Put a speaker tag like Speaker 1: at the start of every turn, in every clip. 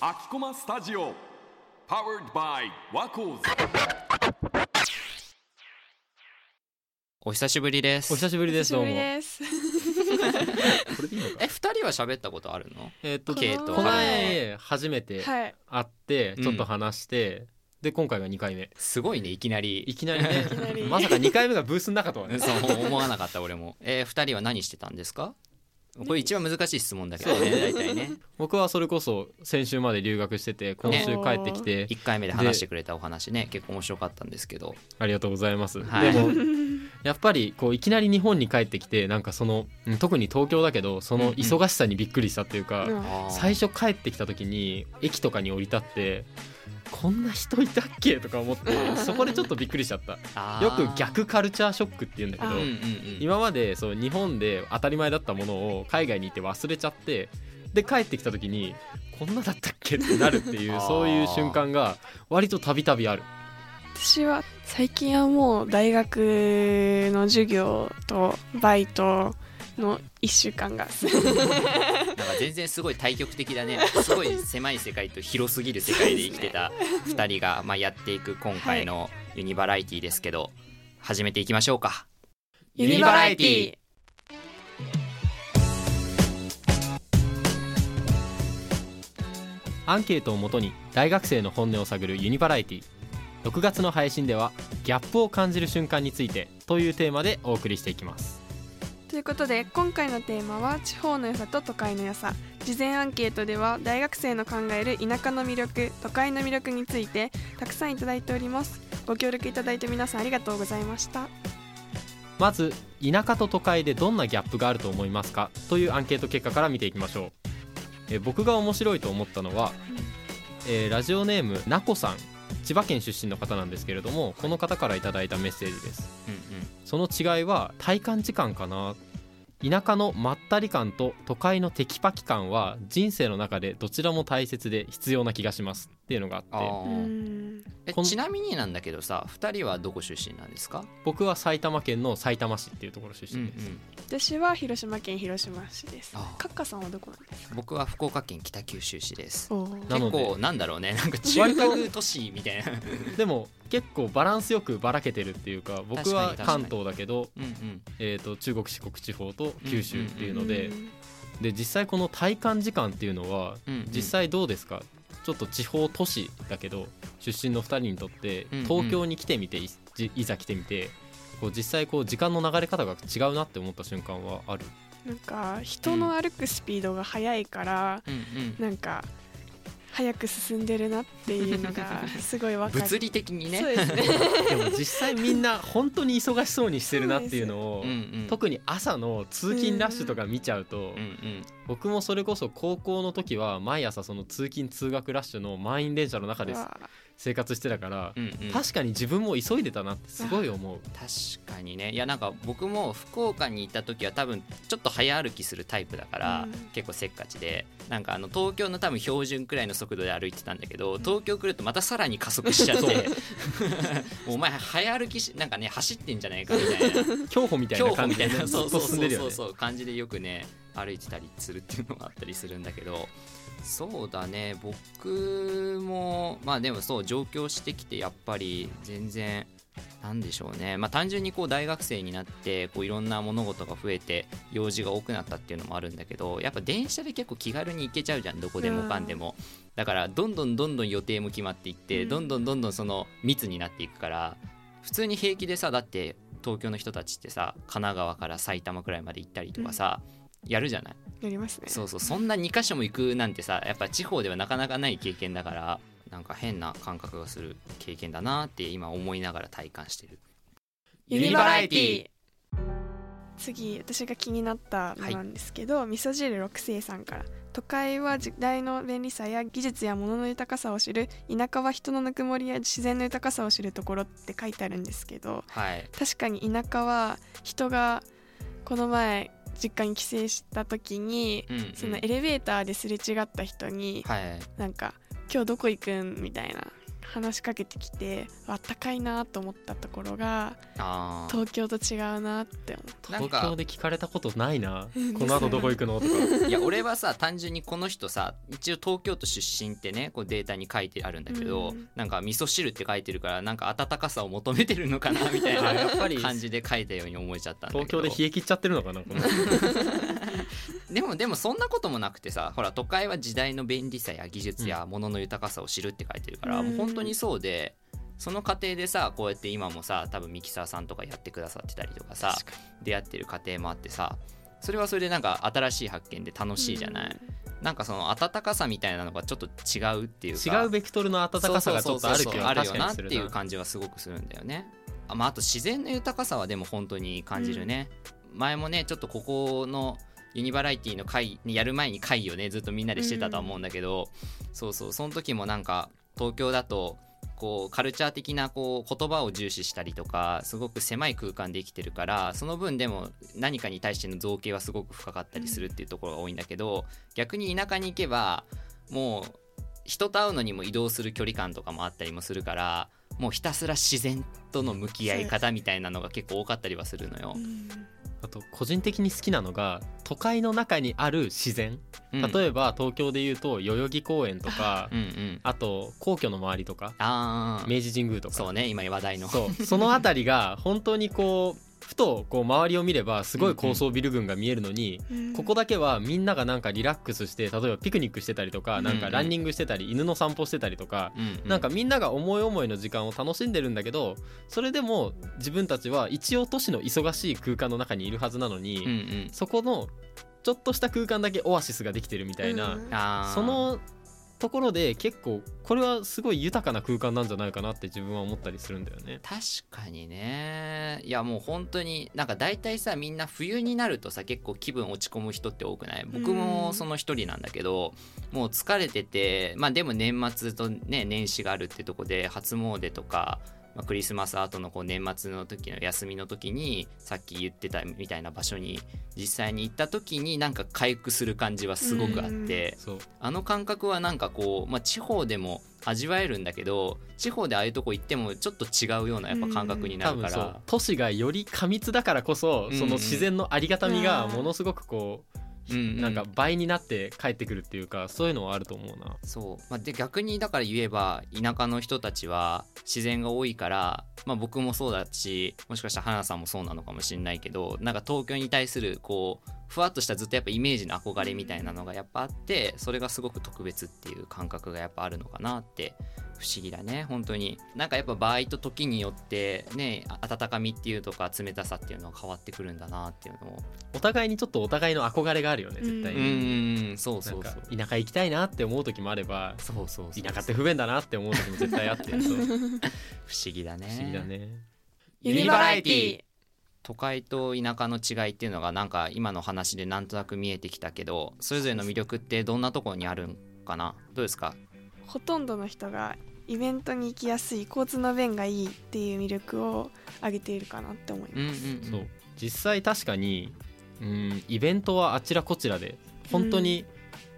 Speaker 1: 秋駒スタジオ。Powered by ワコーズ
Speaker 2: お久しぶりです。
Speaker 3: お久しぶりです。どうも
Speaker 4: です。
Speaker 3: これでいいのか
Speaker 2: え二人は喋ったことあるの？
Speaker 3: えっとこの
Speaker 2: はい
Speaker 3: 前初めて
Speaker 4: はい。
Speaker 3: 会って
Speaker 2: うん。
Speaker 3: ちょっと話して、で今回が2回目。
Speaker 2: すごいねいきなり。
Speaker 3: いきなりね。まさか2回目がブースの中とはね。
Speaker 2: そう思わなかった俺も。えー、二人は何してたんですか？これ一番難しい質問だけどね大体ね。
Speaker 3: 僕はそれこそ先週まで留学してて今週帰ってきて、
Speaker 2: 1回目で話してくれたお話ね結構面白かったんですけど。
Speaker 3: ありがとうございます、
Speaker 2: はい。
Speaker 3: でもやっぱりこういきなり日本に帰ってきてなんかそのうん特に東京だけどその忙しさにびっくりしたっていうか、最初帰ってきた時に駅とかに降り立ってこんな人いたっけとか思って そこでちょっとびっくりしちゃった。よく逆カルチャーショックっていうんだけど
Speaker 4: あ
Speaker 2: うんうんうん。
Speaker 3: 今までそう日本で当たり前だったものを海外に行って忘れちゃってで帰ってきた時にこんなだったっけってなるっていう そういう瞬間が割とたびたびある
Speaker 4: 私は最近はもう大学の授業とバイトの一週間が。
Speaker 2: なんか全然すごい対極的だね。すごい狭い世界と広すぎる世界で生きてた2人が、まあ、やっていく今回のユニバラエティですけど、始めていきましょうか。
Speaker 4: ユニバラエティ。
Speaker 3: アンケートをもとに大学生の本音を探るユニバラエティ6月の配信ではギャップを感じる瞬間についてというテーマでお送りしていきます。
Speaker 4: ということで今回のテーマは地方の良さと都会の良さ。事前アンケートでは大学生の考える田舎の魅力都会の魅力についてたくさんいただいております。ご協力いただいて皆さんありがとうございました。
Speaker 3: まず田舎と都会でどんなギャップがあると思いますか？というアンケート結果から見ていきましょう。えー僕が面白いと思ったのは、えーラジオネームなこさん千葉県出身の方なんですけれどもこの方からいただいたメッセージです。
Speaker 2: うんうん。
Speaker 3: その違いは体感時間かな。田舎のまったり感と都会のテキパキ感は人生の中でどちらも大切で必要な気がしますっていうのがあって
Speaker 2: ちなみになんだけどさ2人はどこ出身なんですか、
Speaker 3: 僕は埼玉県の埼玉市っていうところ出身です、
Speaker 4: 私は広島県広島市です。
Speaker 2: あ
Speaker 4: カッカさんはどこなんですか？
Speaker 2: 僕は福岡県北九州市です。結構なんだろうねなんか中核都市みたいな。
Speaker 3: でも結構バランスよくばらけてるっていうか僕は関東だけど、
Speaker 2: うんうん。
Speaker 3: えー、と中国四国地方と九州っていうので、
Speaker 4: うん。
Speaker 3: で実際この体感時間っていうのは
Speaker 2: うんうん。
Speaker 3: 実際どうですか、ちょっと地方都市だけど出身の2人にとって
Speaker 2: うんうん。
Speaker 3: 東京に来てみていじいざ来てみてこう実際こう時間の流れ方が違うなって思った瞬間はある？
Speaker 4: なんか人の歩くスピードが速いから、
Speaker 2: うんうん。
Speaker 4: なんか早く進んでるなっていうのが すごいわかる。
Speaker 2: 物理的にね。
Speaker 4: ね。
Speaker 3: でも実際みんな本当に忙しそうにしてるなっていうのを
Speaker 2: うんうん。
Speaker 3: 特に朝の通勤ラッシュとか見ちゃうと
Speaker 2: うんうん。
Speaker 3: 僕もそれこそ高校の時は毎朝その通勤通学ラッシュの満員電車の中で
Speaker 4: うわ
Speaker 3: 生活してたから
Speaker 2: うんうん。
Speaker 3: 確かに自分も急いでたなってすごい思う。
Speaker 2: 確かにね。いやなんか僕も福岡にいた時は多分ちょっと早歩きするタイプだから、
Speaker 4: うん。
Speaker 2: 結構せっかちで。なんかあの東京の多分標準くらいの速度で歩いてたんだけど東京来るとまたさらに加速しちゃって もうお前早歩きしなんかね走ってんじゃないかみたいな。
Speaker 3: 競歩みたいな感じでね
Speaker 2: そうそう
Speaker 3: 進んでるよね
Speaker 2: そうそうそう感じでよくね歩いてたりするっていうのがあったりするんだけどそうだね。僕もまあでもそう上京してきてやっぱり全然なんでしょうね。まあ単純にこう大学生になってこういろんな物事が増えて用事が多くなったっていうのもあるんだけどやっぱ電車で結構気軽に行けちゃうじゃん。どこでもかんでも。だからどんどんどんどん予定も決まっていって
Speaker 4: うん。
Speaker 2: どんどんどんどんその密になっていくから普通に平気でさだって東京の人たちってさ神奈川から埼玉くらいまで行ったりとかさ、やるじゃない？
Speaker 4: やりますね。
Speaker 2: そうそう。そんな2箇所も行くなんてさやっぱ地方ではなかなかない経験だからなんか変な感覚がする経験だなって今思いながら体感してる。
Speaker 4: ユニバラエティ。次私が気になったのなんですけど、味噌汁六世さんから都会は時代の便利さや技術や物の豊かさを知る田舎は人のぬくもりや自然の豊かさを知るところって書いてあるんですけど
Speaker 2: はい。
Speaker 4: 確かに田舎は人がこの前実家に帰省した時に、
Speaker 2: うんうん。
Speaker 4: そのエレベーターですれ違った人に、
Speaker 2: はい
Speaker 4: なんか「今日どこ行くん?」みたいな話しかけてきてあったかいなと思ったところが東京と違うなって思った。
Speaker 3: 東京で聞かれたことないな。
Speaker 4: うん。
Speaker 3: この後どこ行くの？とか。
Speaker 2: いや俺はさ単純にこの人さ一応東京都出身ってねこうデータに書いてあるんだけど、
Speaker 4: うん。
Speaker 2: なんか味噌汁って書いてるからなんか温かさを求めてるのかなみたい
Speaker 3: あやっぱ
Speaker 2: な
Speaker 3: り。
Speaker 2: 感じで書いたように思えちゃったんだけど。
Speaker 3: 東京で冷え切っちゃってるのかなこの
Speaker 2: でもでもそんなこともなくてさほら都会は時代の便利さや技術や物の豊かさを知るって書いてるから、
Speaker 4: うん。
Speaker 2: もう本当にそうでその過程でさこうやって今もさ多分ミキサーさんとかやってくださってたりとかさ出会ってる過程もあってさそれはそれでなんか新しい発見で楽しいじゃない、なんかその温かさみたいなのがちょっと違うっていうか
Speaker 3: 違うベクトルの温かさがちょっとある
Speaker 2: よな。っていう感じはすごくするんだよね。あ,、まあ、あと自然の豊かさはでも本当に感じるね、前もねちょっとここのユニバラエティの会やる前に会をねずっとみんなでしてたとは思うんだけど、そうそうその時もなんか東京だとこうカルチャー的なこう言葉を重視したりとかすごく狭い空間で生きてるからその分でも何かに対しての造形はすごく深かったりするっていうところが多いんだけど逆に田舎に行けばもう人と会うのにも移動する距離感とかもあったりもするからもうひたすら自然との向き合い方みたいなのが結構多かったりはするのよ。
Speaker 4: うん
Speaker 3: あと個人的に好きなのが都会の中にある自然。
Speaker 2: うん。
Speaker 3: 例えば東京でいうと代々木公園とか
Speaker 2: うんうん、
Speaker 3: あと皇居の周りとか明治神宮とか。
Speaker 2: そうね今話題の。
Speaker 3: そう。その辺りが本当にこうふとこう周りを見ればすごい高層ビル群が見えるのに、
Speaker 4: うん
Speaker 3: ここだけはみんながなんかリラックスして例えばピクニックしてたりとかなんかランニングしてたり犬の散歩してたりとか、
Speaker 2: うんうん。
Speaker 3: なんかみんなが思い思いの時間を楽しんでるんだけどそれでも自分たちは一応都市の忙しい空間の中にいるはずなのに、
Speaker 2: うんうん。
Speaker 3: そこのちょっとした空間だけオアシスができてるみたいな、
Speaker 4: うん
Speaker 3: そのところで結構これはすごい豊かな空間なんじゃないかなって自分は思ったりするんだよね。
Speaker 2: 確かにね。いやもう本当になんか大体さみんな冬になるとさ結構気分落ち込む人って多くない？僕もその一人なんだけど、もう疲れててまあでも年末とね年始があるってとこで初詣とか、まあ、クリスマス後のこう年末の時の休みの時にさっき言ってたみたいな場所に実際に行った時になんか回復する感じはすごくあって、あの感覚はなんかこう、まあ、地方でも味わえるんだけど地方でああいうとこ行ってもちょっと違うようなやっぱ感覚にな
Speaker 3: 多分そう。
Speaker 2: るから。
Speaker 3: 都市がより過密だからこそ、
Speaker 2: うん
Speaker 3: その自然のありがたみがものすごくこう、
Speaker 2: うんうん
Speaker 3: なんか倍になって帰ってくるっていうかそういうのはあると思うな。
Speaker 2: そう、まあ、で逆にだから言えば田舎の人たちは自然が多いから、まあ、僕もそうだしもしかしたら花さんもそうなのかもしれないけどなんか東京に対するこうふわっとしたずっとやっぱイメージの憧れみたいなのがやっぱあってそれがすごく特別っていう感覚がやっぱあるのかなって不思議だね本当に。なんかやっぱ場合と時によってね温かみっていうとか冷たさっていうのは変わってくるんだなっていうのを
Speaker 3: お互いにちょっとお互いの憧れがあるよね絶対。
Speaker 2: う
Speaker 3: に。
Speaker 2: んそう
Speaker 3: なんか
Speaker 2: そう。そう
Speaker 3: 田舎行きたいなって思う時もあれば
Speaker 2: そうそうそう
Speaker 3: 田舎って不便だなって思う時も絶対あって。そう不
Speaker 2: 不思議だね。
Speaker 3: 思議だね。
Speaker 4: ユニバラエティ
Speaker 2: 都会と田舎の違いっていうのがなんか今の話でなんとなく見えてきたけどそれぞれの魅力ってどんなところにあるんかな？どうですか？
Speaker 4: ほとんどの人がイベントに行きやすい交通の便がいいっていう魅力を挙げているかなって思い
Speaker 2: うんう
Speaker 4: ます、
Speaker 2: ん。
Speaker 3: そう。実際確かにうんイベントはあちらこちらで本当に、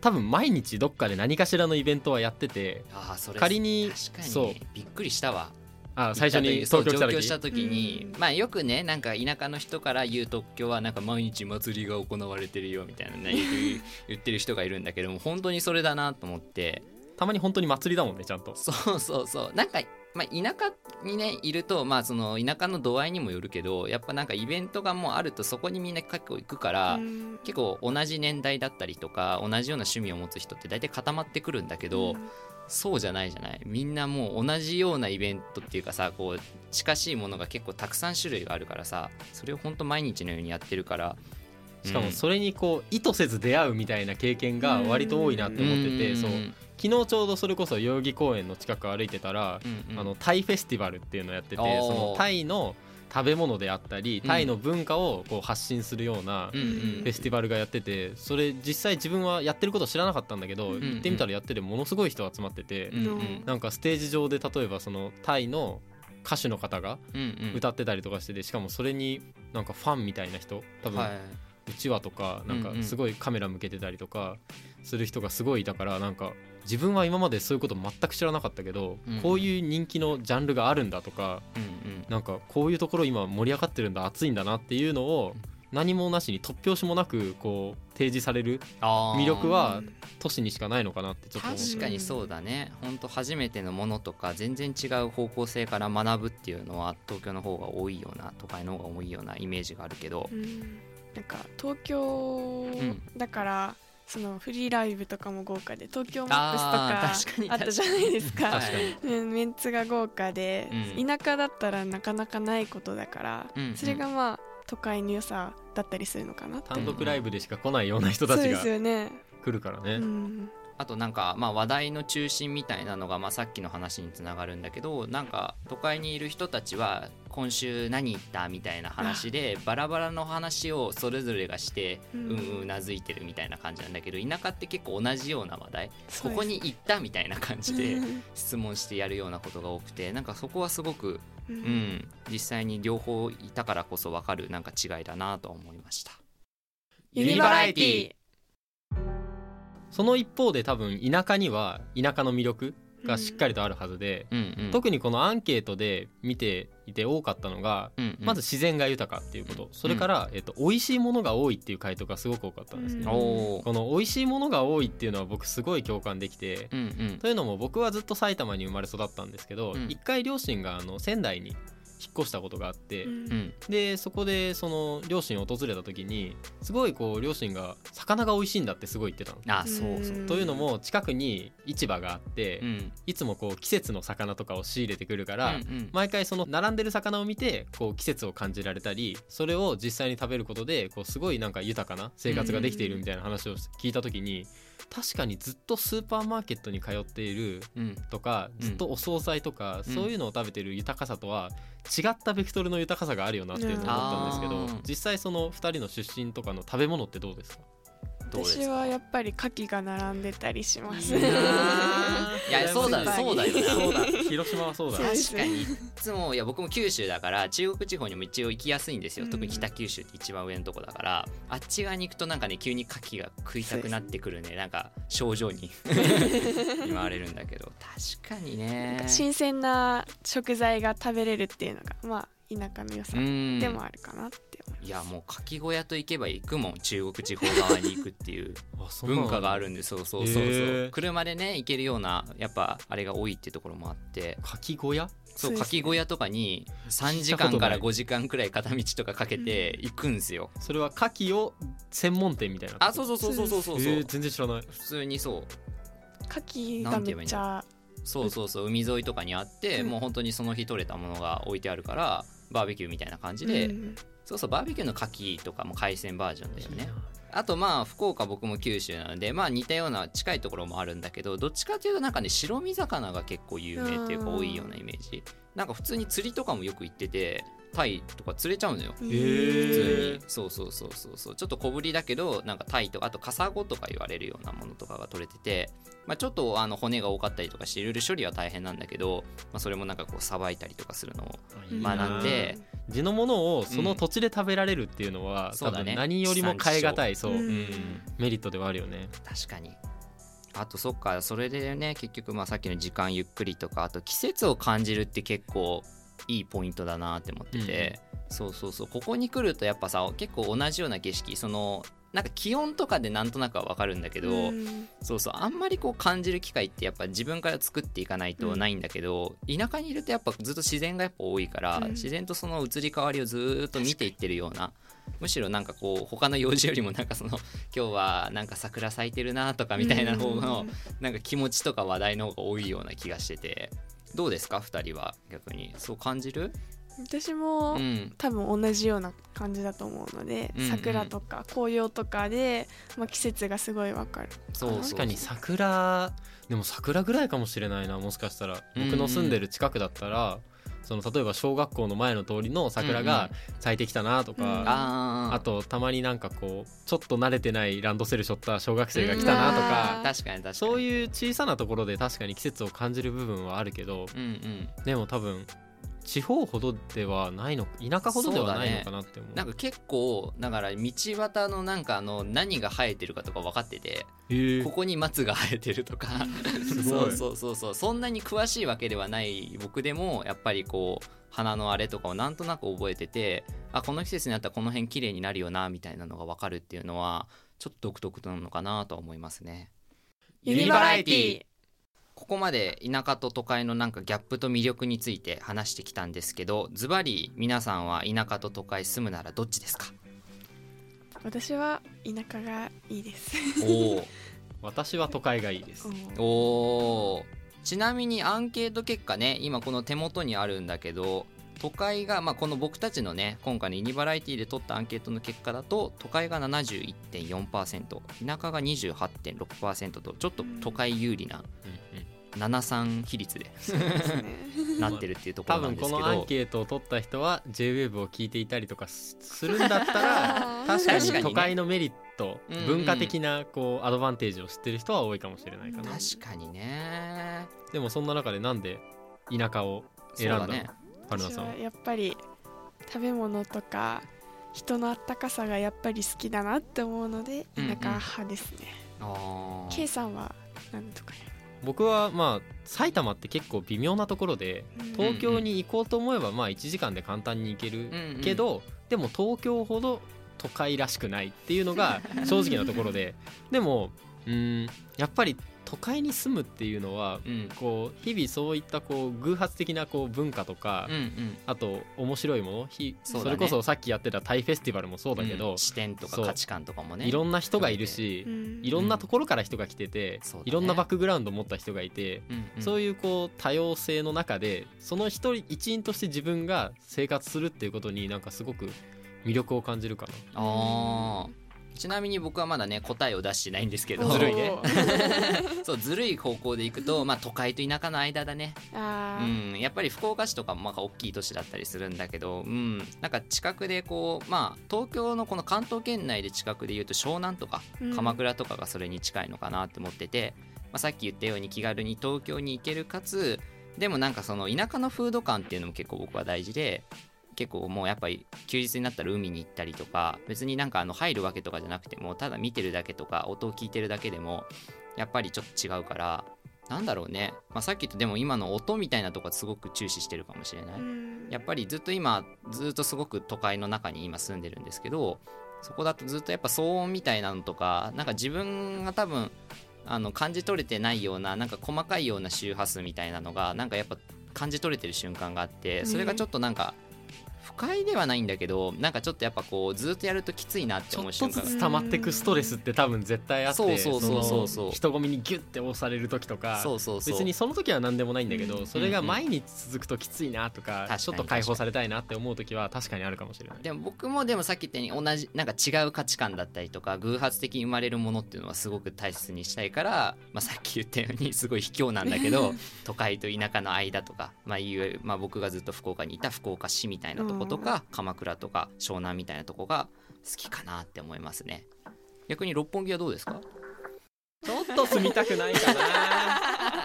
Speaker 3: 多分毎日どっかで何かしらのイベントはやってて
Speaker 2: ああそれ
Speaker 3: 仮に
Speaker 2: 確か
Speaker 3: そう。
Speaker 2: にびっくりしたわ
Speaker 3: あ最初に東京
Speaker 2: 上京した時に、まあよくねなんか田舎の人から言う東京はなんか毎日祭りが行われてるよみたいなね 言ってる人がいるんだけども本当にそれだなと思って。
Speaker 3: たまに本当に祭りだもんねちゃんと。
Speaker 2: そうそうそう。なんか、まあ、田舎にねいるとまあその田舎の度合いにもよるけどやっぱなんかイベントがもうあるとそこにみんな結構行くから、
Speaker 4: うん。
Speaker 2: 結構同じ年代だったりとか同じような趣味を持つ人って大体固まってくるんだけど、そうじゃないじゃない。みんなもう同じようなイベントっていうかさこう近しいものが結構たくさん種類があるからさそれを本当毎日のようにやってるから。
Speaker 3: しかもそれにこう意図せず出会うみたいな経験が割と多いなって思ってて
Speaker 2: ん。
Speaker 3: そう。昨日ちょうどそれこそ代々木公園の近く歩いてたらあのタイフェスティバルっていうのをやっててそのタイの食べ物であったり
Speaker 2: うん。
Speaker 3: タイの文化をこう発信するようなフェスティバルがやっててそれ実際自分はやってること知らなかったんだけど
Speaker 4: うん
Speaker 3: 行ってみたらやっててものすごい人集まっててなんかステージ上で例えばそのタイの歌手の方が歌ってたりとかしててしかもそれになんかファンみたいな人多分
Speaker 2: はい。う
Speaker 3: ちわとかなんかすごいカメラ向けてたりとかする人がすごいだからなんか自分は今までそういうこと全く知らなかったけど、
Speaker 2: うん
Speaker 3: こういう人気のジャンルがあるんだとか
Speaker 2: うんうん。
Speaker 3: なんかこういうところ今盛り上がってるんだ熱いんだなっていうのを何もなしに突拍子もなくこう提示される魅力は都市にしかないのかなってちょっと
Speaker 2: 確かにそうだね。本当初めてのものとか全然違う方向性から学ぶっていうのは東京の方が多いような都会の方が多いようなイメージがあるけど。
Speaker 4: うん。なんか東京だから、そのフリーライブとかも豪華で東京マックスとかあったじゃないですか。
Speaker 3: 確かに。
Speaker 4: うんメンツが豪華で、
Speaker 2: うん。
Speaker 4: 田舎だったらなかなかないことだから、
Speaker 2: うんうん。
Speaker 4: それがまあ都会の良さだったりするのかなって。
Speaker 3: 単独ライブでしか来ないような人たちが
Speaker 4: すよね、
Speaker 3: 来るからね、
Speaker 4: うん、
Speaker 2: あとなんかまあ話題の中心みたいなのがまあさっきの話につながるんだけどなんか都会にいる人たちは今週何言ったみたいな話でバラバラの話をそれぞれがして
Speaker 4: う
Speaker 2: うんんうなずいてるみたいな感じなんだけど田舎って結構同じような話題ここに行ったみたいな感じで
Speaker 4: うん。
Speaker 2: 質問してやるようなことが多くてなんかそこはすごく
Speaker 4: う
Speaker 2: うんん実際に両方いたからこそ分かるなんか違いだなと思いました。
Speaker 4: ユニバラエティ
Speaker 3: その一方で多分田舎には田舎の魅力がしっかりとあるはずで、
Speaker 2: うんうん。
Speaker 3: 特にこのアンケートで見ていて多かったのが、
Speaker 2: うんうん。
Speaker 3: まず自然が豊かっていうこと。それから、えっと、美味しいものが多いっていう回答がすごく多かったんですね、
Speaker 4: うん。
Speaker 3: この美味しいものが多いっていうのは僕すごい共感できて、
Speaker 2: うんうん。
Speaker 3: というのも僕はずっと埼玉に生まれ育ったんですけど、
Speaker 2: うん。
Speaker 3: 一回両親があの仙台に引っ越したことがあって、
Speaker 4: うん。
Speaker 2: うん。
Speaker 3: でそこでその両親を訪れた時にすごいこう両親が魚が美味しいんだってすごい言ってたの。
Speaker 2: あそうそう。
Speaker 3: というのも近くに市場があって、
Speaker 2: うん。
Speaker 3: いつもこう季節の魚とかを仕入れてくるから、
Speaker 2: うんうん。
Speaker 3: 毎回その並んでる魚を見てこう季節を感じられたりそれを実際に食べることでこうすごいなんか豊かな生活ができているみたいな話を聞いた時に確かにずっとスーパーマーケットに通っている
Speaker 2: うん。
Speaker 3: とか
Speaker 2: うん。
Speaker 3: ずっとお惣菜とか、
Speaker 2: うん。
Speaker 3: そういうのを食べてる豊かさとは違ったベクトルの豊かさがあるよなっていうのを思ったんですけど、実際その2人の出身とかの食べ物ってどうですか？
Speaker 4: 私はやっぱり牡蠣が並んでたりします。
Speaker 2: いやそうだそうだよな。
Speaker 3: そうだ広島はそうだ
Speaker 2: 確かに。いつもいや僕も九州だから中国地方にも一応行きやすいんですよ、
Speaker 4: うん。
Speaker 2: 特に北九州って一番上のとこだから。あっち側に行くとなんかね急に牡蠣が食いたくなってくるね。なんか症状に。言われるんだけど。確かにね。
Speaker 4: 新鮮な食材が食べれるっていうのがまあ田舎の良さ
Speaker 2: うん。
Speaker 4: でもあるかなって思います。
Speaker 2: いやもう牡蠣小屋と行けば行くもん中国地方側に行くっていう 文化があるんでそうそうそうそう。
Speaker 3: へー。
Speaker 2: 車でね行けるようなやっぱあれが多いっていうところもあって。
Speaker 3: かき小屋？
Speaker 2: そう
Speaker 4: そうです
Speaker 2: 牡蠣小屋とかに3時間から5時間くらい片道とかかけて行くんですよ、
Speaker 3: それは牡蠣を専門店みたいな
Speaker 2: あそうそうそうそうそう。そうそう、
Speaker 3: えー全然知らない。
Speaker 2: 普通にそう。
Speaker 4: 牡蠣がめっちゃ
Speaker 2: そうそうそう。海沿いとかにあって、
Speaker 4: うん。
Speaker 2: もう本当にその日取れたものが置いてあるからバーベキューみたいな感じで、
Speaker 4: うん。
Speaker 2: そうそうバーベキューの牡蠣とかも海鮮バージョンだよね。あとまあ福岡僕も九州なのでまあ似たような近いところもあるんだけどどっちかというとなんかね白身魚が結構有名っていうか
Speaker 4: うん
Speaker 2: 多いようなイメージ。なんか普通に釣りとかもよく行っててタイとか釣れちゃうのよ。普
Speaker 3: ー。
Speaker 2: 通に。そうそうそうそうそう。ちょっと小ぶりだけどなんかタイとかあとカサゴとか言われるようなものとかが取れてて、まあ、ちょっとあの骨が多かったりとかしていろいろ処理は大変なんだけど、まあ、それもなんかこうさばいたりとかするのを学んで。
Speaker 3: 地のものをその土地で食べられるっていうのは、多
Speaker 2: そうだね。
Speaker 3: 分何よりも変え難いそう、
Speaker 4: うん。
Speaker 2: うん。
Speaker 3: メリットではあるよね。
Speaker 2: 確かに。あとそっかそれでね結局まあさっきの時間ゆっくりとかあと季節を感じるって結構いいポイントだなって思ってて、そうそうそう。ここに来るとやっぱさ結構同じような景色そのなんか気温とかでなんとなくは分かるんだけど、
Speaker 4: うん。
Speaker 2: そうそう。あんまりこう感じる機会ってやっぱ自分から作っていかないとないんだけど、田舎にいるとやっぱずっと自然がやっぱ多いから、
Speaker 4: うん。
Speaker 2: 自然とその移り変わりをずーっと見ていってるようなむしろなんかこう他の用事よりもなんかその今日はなんか桜咲いてるなとかみたいな方のなんか気持ちとか話題の方が多いような気がしててどうですか？2人は。逆に。そう感じる？
Speaker 4: 私も
Speaker 2: うん。
Speaker 4: 多分同じような感じだと思うので、
Speaker 2: うんうん。
Speaker 4: 桜とか紅葉とかで、まあ、季節がすごいわかる。
Speaker 2: そうそう
Speaker 3: 確かに桜でも桜ぐらいかもしれないなもしかしたら。僕の住んでる近くだったら、その例えば小学校の前の通りの桜が咲いてきたなとか、
Speaker 4: うん。うん
Speaker 2: あ
Speaker 3: とたまになんかこうちょっと慣れてないランドセル背負った小学生が来たなとか、
Speaker 4: うん
Speaker 2: 確かに確かに。
Speaker 3: そういう小さなところで確かに季節を感じる部分はあるけど
Speaker 2: うんうん。
Speaker 3: でも多分地方ほどではないの田舎ほどではないのかなって思う。
Speaker 2: なんか結構だから道端のなんかあの何が生えてるかとか分かってて
Speaker 3: へー
Speaker 2: ここに松が生えてるとか。そうそうそうそう。そんなに詳しいわけではない僕でもやっぱりこう花のあれとかをなんとなく覚えててあこの季節になったらこの辺綺麗になるよなみたいなのが分かるっていうのはちょっと独特なのかなとは思いますね。
Speaker 4: ユニバラエティ
Speaker 2: ここまで田舎と都会のなんかギャップと魅力について話してきたんですけどズバリ皆さんは田舎と都会住むならどっちですか？
Speaker 4: 私は田舎がいいです。
Speaker 2: おー。
Speaker 3: 私は都会がいいです。
Speaker 2: おー。ちなみにアンケート結果ね今この手元にあるんだけど都会が、まあ、この僕たちのね今回のユニバラエティで取ったアンケートの結果だと都会が71.4%田舎が28.6%とちょっと都会有利な73比率でなってるっていうとこ
Speaker 3: 多
Speaker 2: ろなんですけ
Speaker 3: 分このアン
Speaker 2: ど
Speaker 3: ケートを取った人は JWAVE を聞いていたりとかすするんだったら確か
Speaker 2: に
Speaker 3: 都会のメリット、
Speaker 2: うんうん
Speaker 3: 文化的なこうアドバンテージを知ってる人は多いかもしれないかな、
Speaker 2: 確かにね。
Speaker 3: でもそんな中でなんで田舎を選んだの、
Speaker 2: ね。
Speaker 4: 私
Speaker 3: 春菜さん
Speaker 4: は。やっぱり食べ物とか人のあったかさがやっぱり好きだなって思うので田
Speaker 2: うんうん
Speaker 4: 舎派ですね、
Speaker 2: あ
Speaker 4: K
Speaker 2: ー
Speaker 4: さんは何とかね
Speaker 3: 僕はまあ埼玉って結構微妙なところで
Speaker 4: うん
Speaker 3: 東京に行こうと思えばまあ1時間で簡単に行けるけど、でも東京ほど都会らしくないっていうのが正直なところで。でもうーん。やっぱり都会に住むっていうのは
Speaker 2: うん。
Speaker 3: こう日々そういったこう偶発的なこう文化とか、
Speaker 2: うんうん。
Speaker 3: あと面白いものひ
Speaker 2: そね。
Speaker 3: それこそさっきやってたタイフェスティバルもそうだけど
Speaker 2: うん、視点とか価値観とかもね。
Speaker 3: いろんな人がいるし、
Speaker 4: うん
Speaker 3: いろんなところから人が来てて、いろんなバックグラウンドを持った人がいて、そういうこう多様性の中でその一人一員として自分が生活するっていうことになんかすごく魅力を感じるかな。
Speaker 2: あーちなみに僕はまだね答えを出してないんですけど。
Speaker 3: ずるいね。
Speaker 2: そうずるい方向でいくと、まあ、都会と田舎の間だね、
Speaker 4: あ
Speaker 2: う
Speaker 4: ー
Speaker 2: ん、やっぱり福岡市とかもまあ大きい都市だったりするんだけど、うん、なんか近くでこうまあ東京のこの関東圏内で近くで言うと湘南とか
Speaker 4: うん。
Speaker 2: 鎌倉とかがそれに近いのかなって思ってて、まあ、さっき言ったように気軽に東京に行けるかつでもなんかその田舎の風土感っていうのも結構僕は大事で結構もうやっぱり休日になったら海に行ったりとか別になんかあの入るわけとかじゃなくてもただ見てるだけとか音を聞いてるだけでもやっぱりちょっと違うからなんだろうね、まあ、さっき言ったでも今の音みたいなとこはすごく注視してるかもしれない。
Speaker 4: うん。
Speaker 2: やっぱりずっと今ずっとすごく都会の中に今住んでるんですけどそこだとずっとやっぱ騒音みたいなのとかなんか自分が多分あの感じ取れてないようななんか細かいような周波数みたいなのがなんかやっぱ感じ取れてる瞬間があってそれがちょっとなんか不快ではないんだけどなんかちょっとやっぱこうずっとやるときついなって
Speaker 3: ちょっと
Speaker 2: 思う瞬間が。
Speaker 3: ずつ溜まってくストレスって多分絶対あって
Speaker 2: そうそうそうそう。そ
Speaker 3: 人混みにギュッて押される時とか
Speaker 2: そうそうそう。
Speaker 3: 別にその時は何でもないんだけど、
Speaker 4: うん
Speaker 3: それが毎日続くときついなとか、
Speaker 2: 確かに
Speaker 3: ちょっと解放されたいなって思う時は確かにあるかもしれない。
Speaker 2: でも僕もでもさっき言ったように同じなんか違う価値観だったりとか偶発的に生まれるものっていうのはすごく大切にしたいから、まあ、さっき言ったようにすごい卑怯なんだけど 都会と田舎の間とか、まあいうまあ、僕がずっと福岡にいた福岡市みたいなとことか、鎌倉とか湘南みたいなとこが好きかなって思いますね。逆に六本木はどうですか？
Speaker 3: ちょっと住みたくないかな。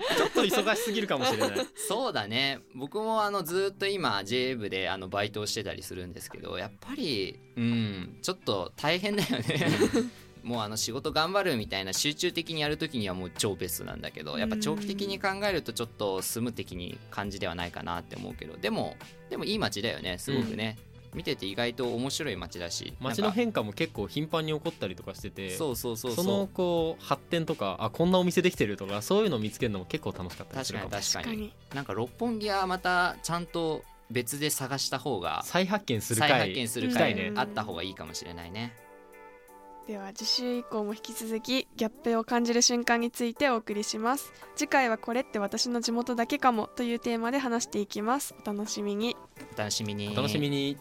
Speaker 3: ちょっと忙しすぎるかもしれない。
Speaker 2: そうだね。僕もあのずっと今 JA 部であのバイトをしてたりするんですけどやっぱりうんちょっと大変だよねもうあの仕事頑張るみたいな集中的にやるときにはもう超ベストなんだけどやっぱ長期的に考えるとちょっと住む的に感じではないかなって思うけどでもでもいい街だよねすごくね、見てて意外と面白い街だし。
Speaker 3: 街の変化も結構頻繁に起こったりとかしてて
Speaker 2: そうそうそうそう。
Speaker 3: そのこう発展とかあこんなお店できてるとかそういうのを見つけるのも結構楽しかったりす
Speaker 2: 確
Speaker 3: るかも。
Speaker 2: 確かに
Speaker 4: 確かに。
Speaker 2: なんか六本木はまたちゃんと別で探した方が
Speaker 3: 再発見する回。
Speaker 2: 再発見する回あった方がいいかもしれないね。
Speaker 4: では次週以降も引き続きギャップを感じる瞬間についてお送りします。次回はこれって私の地元だけかもというテーマで話していきます。お楽しみに。
Speaker 2: お楽しみに。
Speaker 3: お楽しみに